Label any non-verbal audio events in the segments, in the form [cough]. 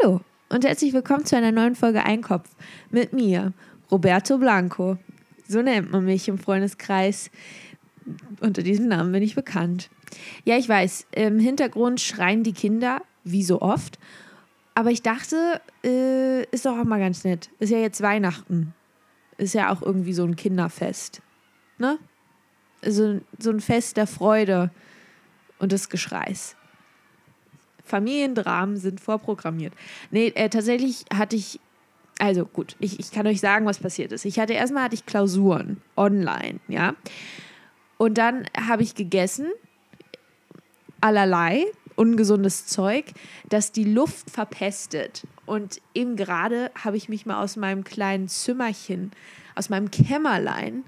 Hallo und herzlich willkommen zu einer neuen Folge Einkopf mit mir, Roberto Blanco. So nennt man mich im Freundeskreis. Unter diesem Namen bin ich bekannt. Ja, ich weiß, im Hintergrund schreien die Kinder, wie so oft. Aber ich dachte, äh, ist doch auch mal ganz nett. Ist ja jetzt Weihnachten. Ist ja auch irgendwie so ein Kinderfest. Ne? So, so ein Fest der Freude und des Geschreis. Familiendramen sind vorprogrammiert. Nee, äh, tatsächlich hatte ich, also gut, ich, ich kann euch sagen, was passiert ist. Ich hatte erstmal hatte ich Klausuren online, ja. Und dann habe ich gegessen, allerlei, ungesundes Zeug, das die Luft verpestet. Und eben gerade habe ich mich mal aus meinem kleinen Zimmerchen, aus meinem Kämmerlein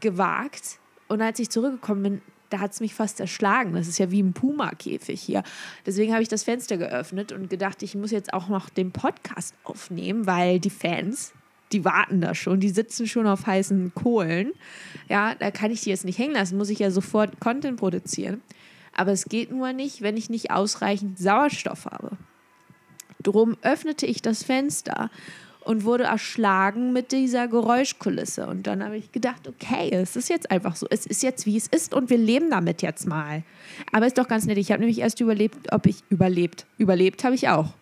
gewagt. Und als ich zurückgekommen bin, da hat es mich fast erschlagen. Das ist ja wie ein Puma-Käfig hier. Deswegen habe ich das Fenster geöffnet und gedacht, ich muss jetzt auch noch den Podcast aufnehmen, weil die Fans, die warten da schon, die sitzen schon auf heißen Kohlen. Ja, da kann ich die jetzt nicht hängen lassen, muss ich ja sofort Content produzieren. Aber es geht nur nicht, wenn ich nicht ausreichend Sauerstoff habe. Drum öffnete ich das Fenster und wurde erschlagen mit dieser Geräuschkulisse. Und dann habe ich gedacht, okay, es ist jetzt einfach so. Es ist jetzt, wie es ist und wir leben damit jetzt mal. Aber ist doch ganz nett. Ich habe nämlich erst überlebt, ob ich überlebt. Überlebt habe ich auch.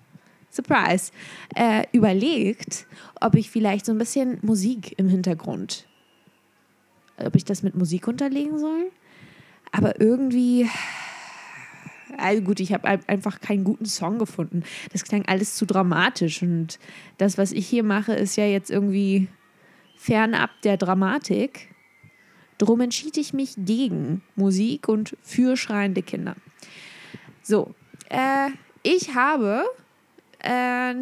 Surprise. Äh, überlegt, ob ich vielleicht so ein bisschen Musik im Hintergrund, ob ich das mit Musik unterlegen soll. Aber irgendwie also gut, ich habe einfach keinen guten Song gefunden. Das klang alles zu dramatisch und das, was ich hier mache, ist ja jetzt irgendwie fernab der Dramatik. Drum entschied ich mich gegen Musik und für schreiende Kinder. So, äh, ich habe äh,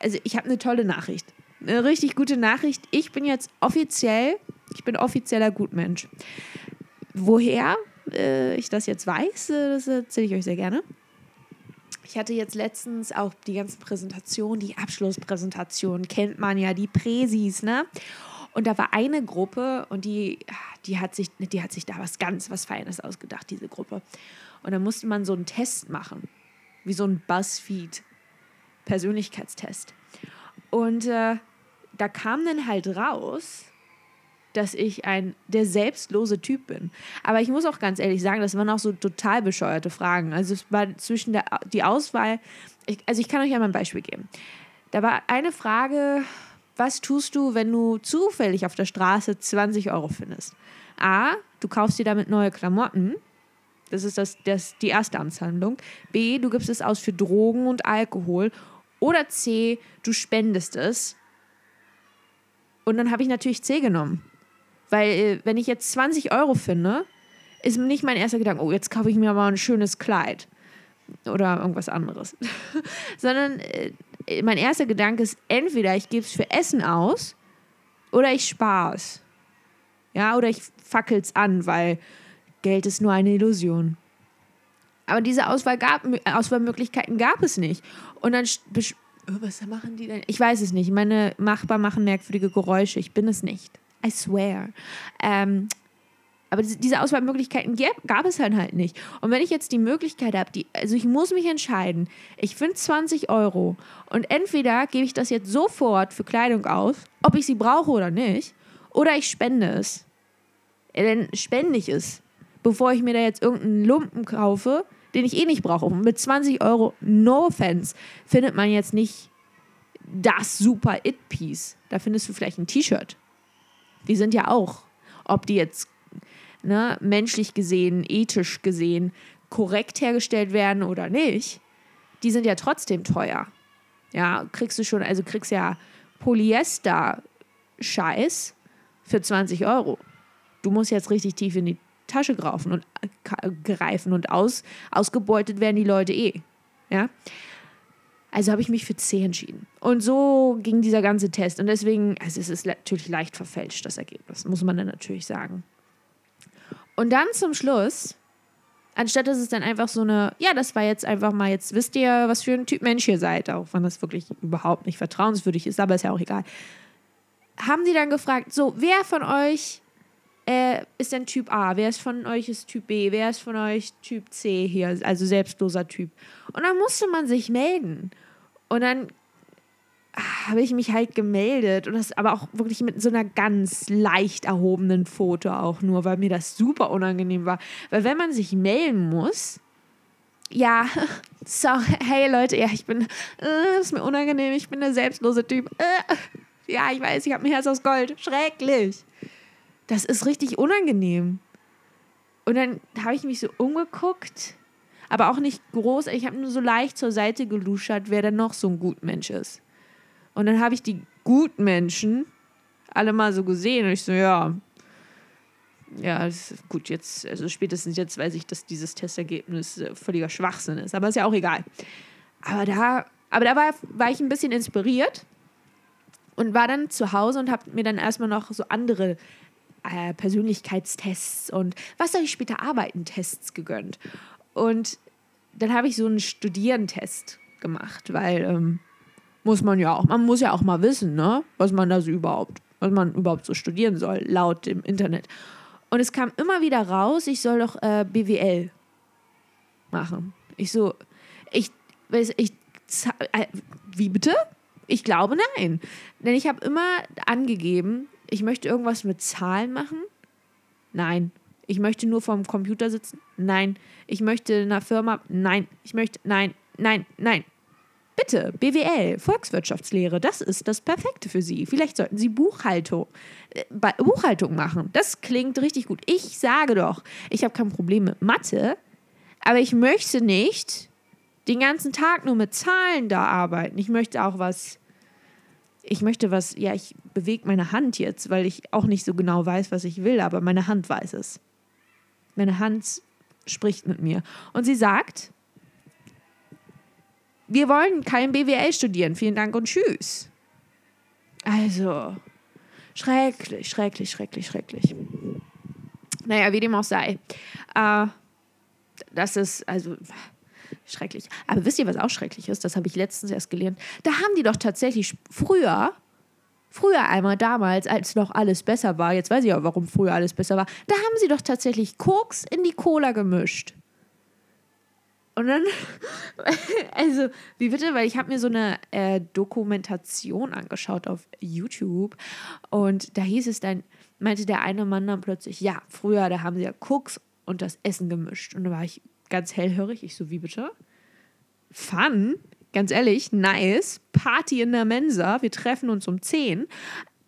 also ich habe eine tolle Nachricht. Eine richtig gute Nachricht. Ich bin jetzt offiziell, ich bin offizieller Gutmensch. Woher? Äh, ich das jetzt weiß, äh, das erzähle ich euch sehr gerne. Ich hatte jetzt letztens auch die ganzen Präsentationen, die Abschlusspräsentation, kennt man ja, die Präsis, ne? Und da war eine Gruppe und die, die, hat sich, die hat sich da was ganz, was Feines ausgedacht, diese Gruppe. Und da musste man so einen Test machen, wie so ein Buzzfeed-Persönlichkeitstest. Und äh, da kam dann halt raus, dass ich ein der selbstlose Typ bin. Aber ich muss auch ganz ehrlich sagen, das waren auch so total bescheuerte Fragen. Also es war zwischen der die Auswahl, ich, also ich kann euch ja mal ein Beispiel geben. Da war eine Frage, was tust du, wenn du zufällig auf der Straße 20 Euro findest? A, du kaufst dir damit neue Klamotten. Das ist das, das, die erste Amtshandlung. B, du gibst es aus für Drogen und Alkohol. Oder C, du spendest es. Und dann habe ich natürlich C genommen. Weil, äh, wenn ich jetzt 20 Euro finde, ist nicht mein erster Gedanke, oh, jetzt kaufe ich mir mal ein schönes Kleid oder irgendwas anderes. [laughs] Sondern äh, mein erster Gedanke ist, entweder ich gebe es für Essen aus oder ich spare es. Ja, oder ich fackel es an, weil Geld ist nur eine Illusion. Aber diese Auswahl gab, Auswahlmöglichkeiten gab es nicht. Und dann, oh, was machen die denn? Ich weiß es nicht. Meine Machbar machen merkwürdige Geräusche. Ich bin es nicht. I swear. Ähm, aber diese Auswahlmöglichkeiten gab es halt halt nicht. Und wenn ich jetzt die Möglichkeit habe, also ich muss mich entscheiden, ich finde 20 Euro und entweder gebe ich das jetzt sofort für Kleidung aus, ob ich sie brauche oder nicht, oder ich spende es. Dann spende ich es, bevor ich mir da jetzt irgendeinen Lumpen kaufe, den ich eh nicht brauche. Und mit 20 Euro, no offense, findet man jetzt nicht das super It-Piece. Da findest du vielleicht ein T-Shirt die sind ja auch, ob die jetzt ne, menschlich gesehen, ethisch gesehen korrekt hergestellt werden oder nicht, die sind ja trotzdem teuer. Ja, kriegst du schon, also kriegst ja Polyester-Scheiß für 20 Euro. Du musst jetzt richtig tief in die Tasche greifen und, greifen und aus, ausgebeutet werden die Leute eh. Ja. Also habe ich mich für C entschieden. Und so ging dieser ganze Test. Und deswegen, also es ist natürlich leicht verfälscht, das Ergebnis, muss man dann natürlich sagen. Und dann zum Schluss, anstatt dass es dann einfach so eine, ja, das war jetzt einfach mal, jetzt wisst ihr, was für ein Typ Mensch ihr seid, auch wenn das wirklich überhaupt nicht vertrauenswürdig ist, aber ist ja auch egal. Haben die dann gefragt, so, wer von euch äh, ist denn Typ A? Wer ist von euch ist Typ B? Wer ist von euch Typ C hier? Also selbstloser Typ. Und dann musste man sich melden. Und dann habe ich mich halt gemeldet und das aber auch wirklich mit so einer ganz leicht erhobenen Foto auch nur, weil mir das super unangenehm war. Weil wenn man sich melden muss, ja, [laughs] so, hey Leute, ja, ich bin, äh, ist mir unangenehm, ich bin der selbstlose Typ. Äh, ja, ich weiß, ich habe ein Herz aus Gold. Schrecklich. Das ist richtig unangenehm. Und dann habe ich mich so umgeguckt, aber auch nicht groß. Ich habe nur so leicht zur Seite geluschert, wer denn noch so ein Gutmensch ist. Und dann habe ich die Gutmenschen alle mal so gesehen und ich so, ja, ja, gut, jetzt, also spätestens jetzt weiß ich, dass dieses Testergebnis äh, völliger Schwachsinn ist, aber ist ja auch egal. Aber da, aber da war, war ich ein bisschen inspiriert und war dann zu Hause und habe mir dann erstmal noch so andere äh, Persönlichkeitstests und was soll ich später arbeiten, Tests gegönnt. Und dann habe ich so einen Studierentest gemacht, weil ähm, muss man ja auch, man muss ja auch mal wissen, ne, was man da so überhaupt, was man überhaupt so studieren soll, laut dem Internet. Und es kam immer wieder raus, ich soll doch äh, BWL machen. Ich so, ich, weiß, ich, äh, wie bitte? Ich glaube nein. Denn ich habe immer angegeben, ich möchte irgendwas mit Zahlen machen. Nein. Ich möchte nur vorm Computer sitzen. Nein. Ich möchte in einer Firma. Nein. Ich möchte. Nein. Nein. Nein. Bitte, BWL, Volkswirtschaftslehre, das ist das Perfekte für Sie. Vielleicht sollten Sie Buchhaltung, äh, Buchhaltung machen. Das klingt richtig gut. Ich sage doch, ich habe kein Problem mit Mathe, aber ich möchte nicht den ganzen Tag nur mit Zahlen da arbeiten. Ich möchte auch was, ich möchte was, ja, ich bewege meine Hand jetzt, weil ich auch nicht so genau weiß, was ich will, aber meine Hand weiß es. Meine Hand spricht mit mir. Und sie sagt, wir wollen kein BWL studieren. Vielen Dank und tschüss. Also, schrecklich, schrecklich, schrecklich, schrecklich. Naja, wie dem auch sei. Äh, das ist, also, schrecklich. Aber wisst ihr, was auch schrecklich ist? Das habe ich letztens erst gelernt. Da haben die doch tatsächlich früher, früher einmal damals, als noch alles besser war, jetzt weiß ich auch, warum früher alles besser war, da haben sie doch tatsächlich Koks in die Cola gemischt. Und dann, [laughs] also, wie bitte? Weil ich habe mir so eine äh, Dokumentation angeschaut auf YouTube und da hieß es dann, meinte der eine Mann dann plötzlich, ja, früher, da haben sie ja Koks und das Essen gemischt. Und da war ich ganz hellhörig. Ich so, wie bitte? Fun, ganz ehrlich, nice. Party in der Mensa. Wir treffen uns um 10.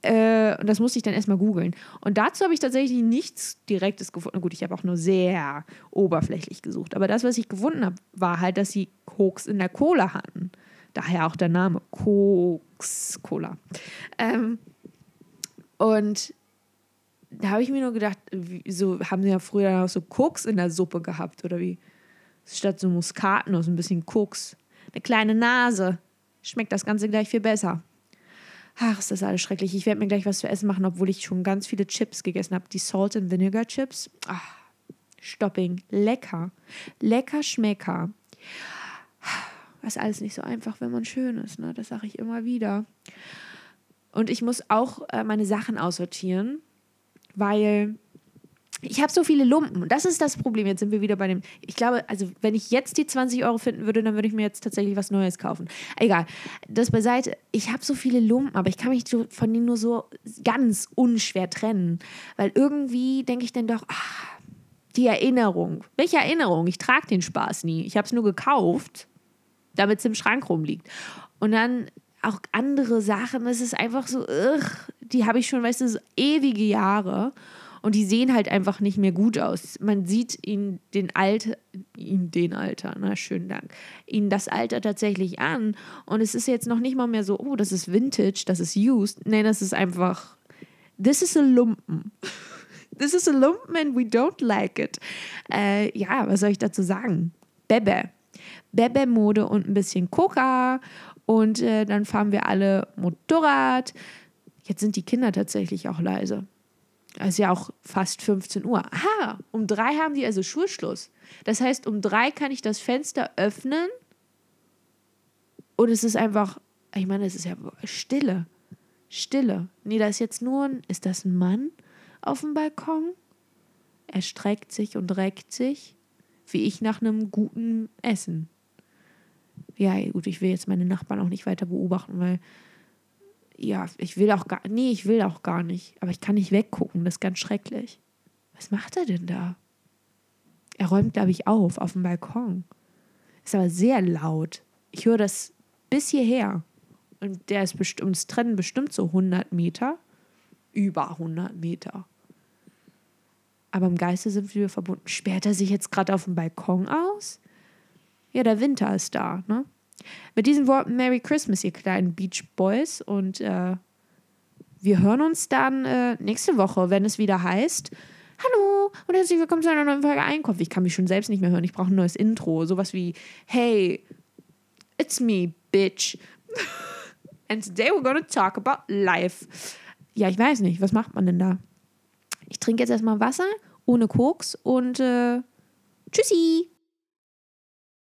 Äh, und das musste ich dann erstmal googeln. Und dazu habe ich tatsächlich nichts Direktes gefunden. Gut, ich habe auch nur sehr oberflächlich gesucht. Aber das, was ich gefunden habe, war halt, dass sie Koks in der Cola hatten. Daher auch der Name Koks Cola. Ähm, und da habe ich mir nur gedacht, so haben sie ja früher auch so Koks in der Suppe gehabt oder wie? Statt so Muskatnuss, ein bisschen Koks. Eine kleine Nase. Schmeckt das Ganze gleich viel besser. Ach, ist das alles schrecklich. Ich werde mir gleich was zu essen machen, obwohl ich schon ganz viele Chips gegessen habe. Die Salt and Vinegar Chips. Ach, Stopping. Lecker. Lecker Schmecker. Ist alles nicht so einfach, wenn man schön ist. Ne? Das sage ich immer wieder. Und ich muss auch äh, meine Sachen aussortieren, weil ich habe so viele Lumpen. Das ist das Problem. Jetzt sind wir wieder bei dem. Ich glaube, also wenn ich jetzt die 20 Euro finden würde, dann würde ich mir jetzt tatsächlich was Neues kaufen. Egal. Das beiseite. Ich habe so viele Lumpen, aber ich kann mich von denen nur so ganz unschwer trennen. Weil irgendwie denke ich dann doch, ach, die Erinnerung. Welche Erinnerung? Ich trage den Spaß nie. Ich habe es nur gekauft, damit es im Schrank rumliegt. Und dann auch andere Sachen. Es ist einfach so, ugh, die habe ich schon, weißt du, so ewige Jahre. Und die sehen halt einfach nicht mehr gut aus. Man sieht ihnen den Alter, ihnen den Alter, na schönen Dank, ihnen das Alter tatsächlich an. Und es ist jetzt noch nicht mal mehr so, oh, das ist Vintage, das ist used. Nein, das ist einfach, this is a Lumpen. [laughs] This is a Lumpen and we don't like it. Äh, ja, was soll ich dazu sagen? Bebe. Bebe-Mode und ein bisschen Coca. Und äh, dann fahren wir alle Motorrad. Jetzt sind die Kinder tatsächlich auch leise. Ist ja auch fast 15 Uhr. Aha, um drei haben die also Schulschluss. Das heißt, um drei kann ich das Fenster öffnen und es ist einfach, ich meine, es ist ja Stille. Stille. Nee, da ist jetzt nur ein, ist das ein Mann auf dem Balkon? Er streckt sich und reckt sich, wie ich nach einem guten Essen. Ja, gut, ich will jetzt meine Nachbarn auch nicht weiter beobachten, weil ja, ich will auch gar, nee, ich will auch gar nicht. Aber ich kann nicht weggucken, das ist ganz schrecklich. Was macht er denn da? Er räumt, glaube ich, auf, auf dem Balkon. Ist aber sehr laut. Ich höre das bis hierher. Und der ist bestimmt, uns trennen bestimmt so 100 Meter. Über 100 Meter. Aber im Geiste sind wir verbunden. Sperrt er sich jetzt gerade auf dem Balkon aus? Ja, der Winter ist da, ne? Mit diesen Worten Merry Christmas, ihr kleinen Beach Boys. Und äh, wir hören uns dann äh, nächste Woche, wenn es wieder heißt. Hallo und herzlich willkommen zu einer neuen Folge Einkauf. Ich kann mich schon selbst nicht mehr hören. Ich brauche ein neues Intro. Sowas wie Hey, it's me, bitch. [laughs] And today we're gonna talk about life. Ja, ich weiß nicht. Was macht man denn da? Ich trinke jetzt erstmal Wasser ohne Koks und äh, tschüssi.